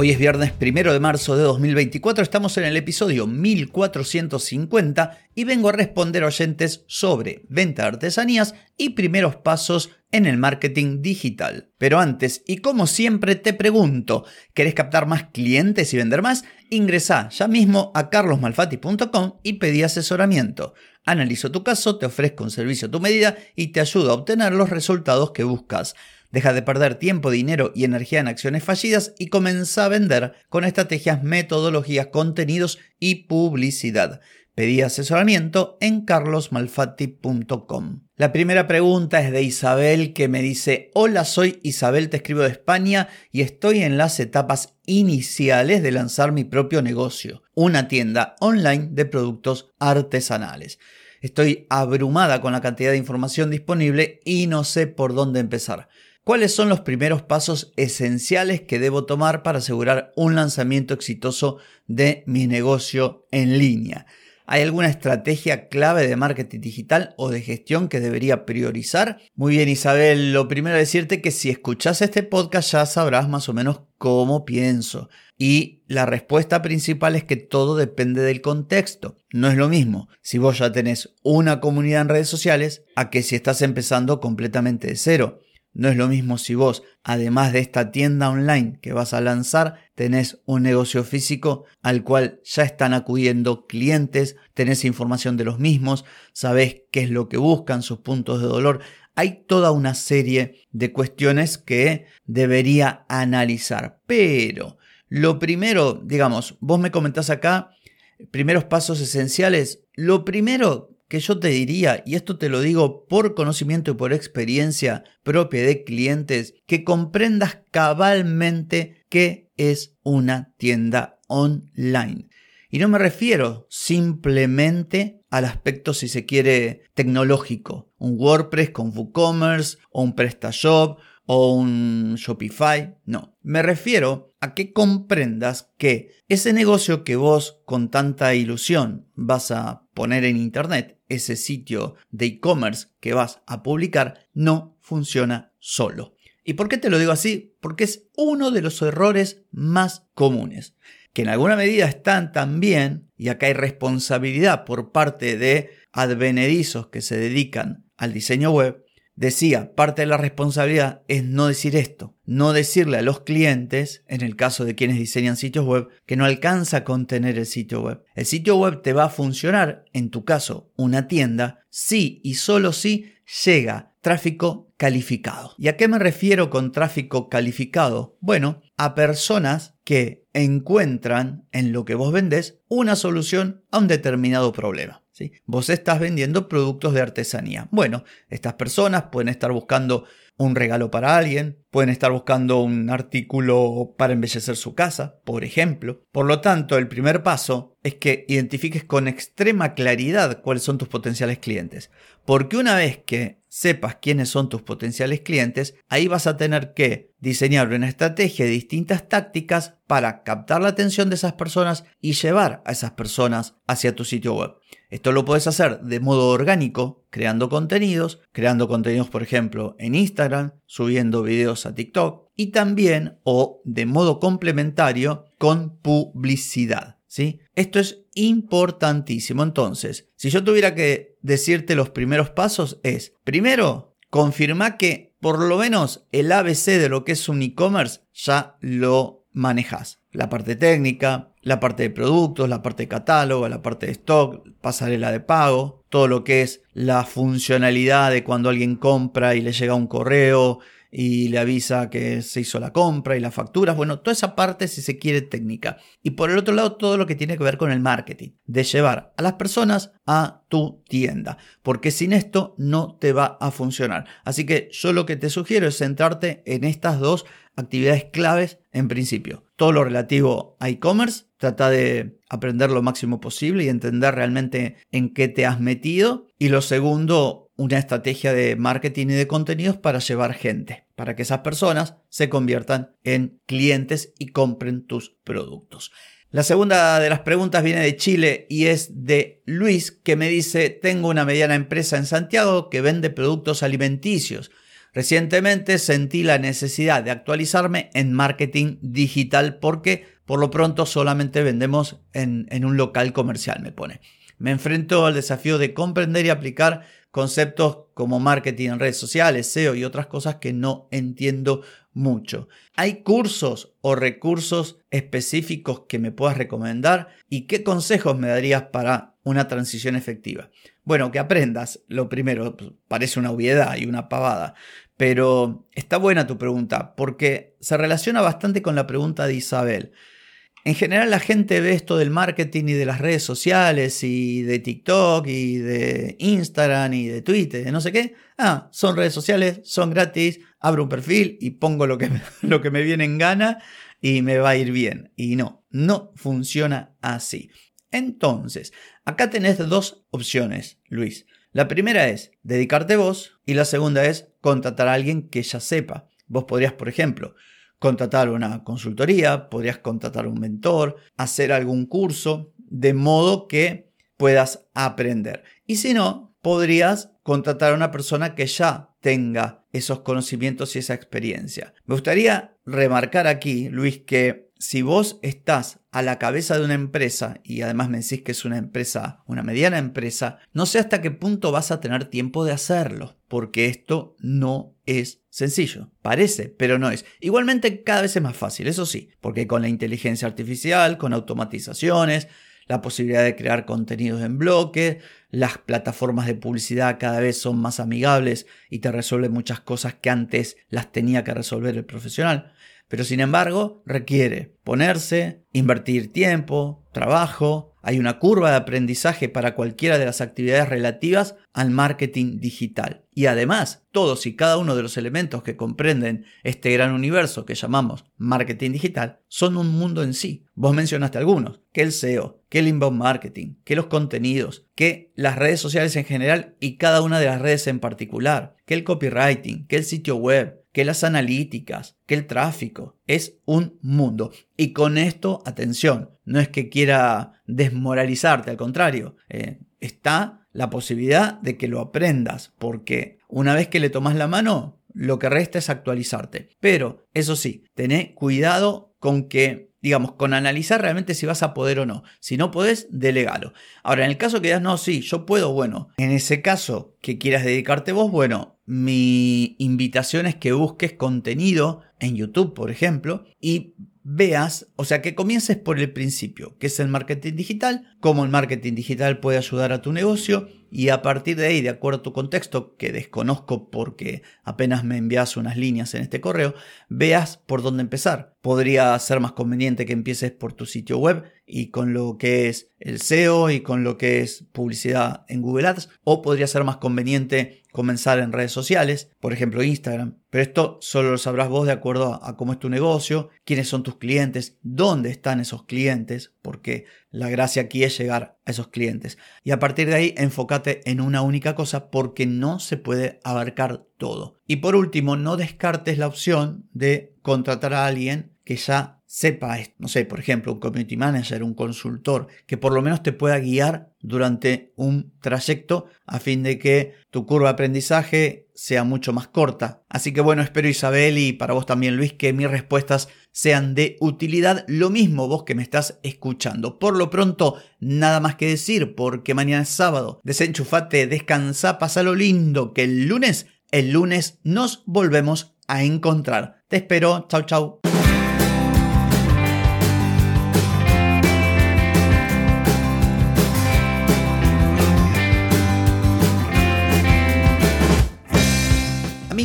Hoy es viernes primero de marzo de 2024, estamos en el episodio 1450 y vengo a responder oyentes sobre venta de artesanías y primeros pasos en el marketing digital. Pero antes, y como siempre te pregunto, ¿querés captar más clientes y vender más? Ingresa ya mismo a carlosmalfati.com y pedí asesoramiento. Analizo tu caso, te ofrezco un servicio a tu medida y te ayudo a obtener los resultados que buscas. Deja de perder tiempo, dinero y energía en acciones fallidas y comienza a vender con estrategias, metodologías, contenidos y publicidad. Pedí asesoramiento en carlosmalfatti.com. La primera pregunta es de Isabel que me dice, hola, soy Isabel, te escribo de España y estoy en las etapas iniciales de lanzar mi propio negocio, una tienda online de productos artesanales. Estoy abrumada con la cantidad de información disponible y no sé por dónde empezar. ¿Cuáles son los primeros pasos esenciales que debo tomar para asegurar un lanzamiento exitoso de mi negocio en línea? ¿Hay alguna estrategia clave de marketing digital o de gestión que debería priorizar? Muy bien Isabel, lo primero decirte que si escuchas este podcast ya sabrás más o menos cómo pienso. Y la respuesta principal es que todo depende del contexto. No es lo mismo si vos ya tenés una comunidad en redes sociales a que si estás empezando completamente de cero. No es lo mismo si vos, además de esta tienda online que vas a lanzar, tenés un negocio físico al cual ya están acudiendo clientes, tenés información de los mismos, sabés qué es lo que buscan, sus puntos de dolor. Hay toda una serie de cuestiones que debería analizar. Pero lo primero, digamos, vos me comentás acá, primeros pasos esenciales. Lo primero que yo te diría, y esto te lo digo por conocimiento y por experiencia propia de clientes, que comprendas cabalmente qué es una tienda online. Y no me refiero simplemente al aspecto, si se quiere, tecnológico. Un WordPress con WooCommerce o un PrestaShop o un Shopify. No, me refiero a que comprendas que ese negocio que vos con tanta ilusión vas a poner en Internet, ese sitio de e-commerce que vas a publicar, no funciona solo. ¿Y por qué te lo digo así? Porque es uno de los errores más comunes, que en alguna medida están también, y acá hay responsabilidad por parte de advenedizos que se dedican al diseño web, Decía, parte de la responsabilidad es no decir esto, no decirle a los clientes, en el caso de quienes diseñan sitios web, que no alcanza a contener el sitio web. El sitio web te va a funcionar, en tu caso, una tienda, si y solo si llega tráfico calificado. ¿Y a qué me refiero con tráfico calificado? Bueno, a personas que encuentran en lo que vos vendés una solución a un determinado problema. Vos estás vendiendo productos de artesanía. Bueno, estas personas pueden estar buscando un regalo para alguien, pueden estar buscando un artículo para embellecer su casa, por ejemplo. Por lo tanto, el primer paso es que identifiques con extrema claridad cuáles son tus potenciales clientes. Porque una vez que sepas quiénes son tus potenciales clientes, ahí vas a tener que diseñar una estrategia de distintas tácticas para captar la atención de esas personas y llevar a esas personas hacia tu sitio web. Esto lo puedes hacer de modo orgánico, creando contenidos, creando contenidos por ejemplo en Instagram, subiendo videos a TikTok y también o de modo complementario con publicidad. ¿Sí? Esto es importantísimo. Entonces, si yo tuviera que decirte los primeros pasos es, primero, confirma que por lo menos el ABC de lo que es un e-commerce ya lo manejas. La parte técnica, la parte de productos, la parte de catálogo, la parte de stock, pasarela de pago, todo lo que es la funcionalidad de cuando alguien compra y le llega un correo y le avisa que se hizo la compra y las facturas. Bueno, toda esa parte, si se quiere, técnica. Y por el otro lado, todo lo que tiene que ver con el marketing, de llevar a las personas a tu tienda, porque sin esto no te va a funcionar. Así que yo lo que te sugiero es centrarte en estas dos actividades claves en principio. Todo lo relativo a e-commerce, trata de aprender lo máximo posible y entender realmente en qué te has metido. Y lo segundo, una estrategia de marketing y de contenidos para llevar gente, para que esas personas se conviertan en clientes y compren tus productos. La segunda de las preguntas viene de Chile y es de Luis que me dice, tengo una mediana empresa en Santiago que vende productos alimenticios. Recientemente sentí la necesidad de actualizarme en marketing digital porque por lo pronto solamente vendemos en, en un local comercial, me pone. Me enfrento al desafío de comprender y aplicar conceptos como marketing en redes sociales, SEO y otras cosas que no entiendo mucho. ¿Hay cursos o recursos específicos que me puedas recomendar? ¿Y qué consejos me darías para una transición efectiva? Bueno, que aprendas, lo primero, pues, parece una obviedad y una pavada, pero está buena tu pregunta porque se relaciona bastante con la pregunta de Isabel. En general la gente ve esto del marketing y de las redes sociales y de TikTok y de Instagram y de Twitter, de no sé qué. Ah, son redes sociales, son gratis, abro un perfil y pongo lo que, lo que me viene en gana y me va a ir bien. Y no, no funciona así. Entonces, acá tenés dos opciones, Luis. La primera es dedicarte vos y la segunda es contratar a alguien que ya sepa. Vos podrías, por ejemplo, contratar una consultoría, podrías contratar un mentor, hacer algún curso, de modo que puedas aprender. Y si no, podrías contratar a una persona que ya tenga esos conocimientos y esa experiencia. Me gustaría remarcar aquí, Luis, que si vos estás a la cabeza de una empresa y además me decís que es una empresa, una mediana empresa, no sé hasta qué punto vas a tener tiempo de hacerlo, porque esto no es sencillo. Parece, pero no es. Igualmente cada vez es más fácil, eso sí, porque con la inteligencia artificial, con automatizaciones, la posibilidad de crear contenidos en bloque, las plataformas de publicidad cada vez son más amigables y te resuelven muchas cosas que antes las tenía que resolver el profesional pero sin embargo requiere ponerse, invertir tiempo, trabajo, hay una curva de aprendizaje para cualquiera de las actividades relativas al marketing digital. Y además, todos y cada uno de los elementos que comprenden este gran universo que llamamos marketing digital son un mundo en sí. Vos mencionaste algunos, que el SEO, que el inbound marketing, que los contenidos, que las redes sociales en general y cada una de las redes en particular, que el copywriting, que el sitio web, que las analíticas, que el tráfico. Es un mundo. Y con esto, atención, no es que quiera desmoralizarte, al contrario, eh, está la posibilidad de que lo aprendas, porque una vez que le tomas la mano, lo que resta es actualizarte. Pero, eso sí, tené cuidado con que digamos, con analizar realmente si vas a poder o no. Si no podés, delegalo. Ahora, en el caso que digas, no, sí, yo puedo, bueno, en ese caso que quieras dedicarte vos, bueno, mi invitación es que busques contenido en YouTube, por ejemplo, y veas, o sea, que comiences por el principio, que es el marketing digital, cómo el marketing digital puede ayudar a tu negocio y a partir de ahí, de acuerdo a tu contexto, que desconozco porque apenas me envías unas líneas en este correo, veas por dónde empezar. Podría ser más conveniente que empieces por tu sitio web y con lo que es el SEO y con lo que es publicidad en Google Ads, o podría ser más conveniente comenzar en redes sociales, por ejemplo Instagram. Pero esto solo lo sabrás vos de acuerdo a, cómo es tu negocio, quiénes son tus clientes, dónde están esos clientes, porque la gracia aquí es llegar a esos clientes. Y a partir de ahí enfócate en una única cosa porque no se puede abarcar todo. Y por último, no descartes la opción de contratar a alguien que ya sepa, no sé, por ejemplo, un community manager, un consultor, que por lo menos te pueda guiar durante un trayecto a fin de que tu curva de aprendizaje sea mucho más corta. Así que bueno, espero Isabel y para vos también Luis que mis respuestas sean de utilidad. Lo mismo vos que me estás escuchando. Por lo pronto, nada más que decir porque mañana es sábado. Desenchufate, descansa, lo lindo que el lunes, el lunes nos volvemos a encontrar. Te espero. Chau, chau.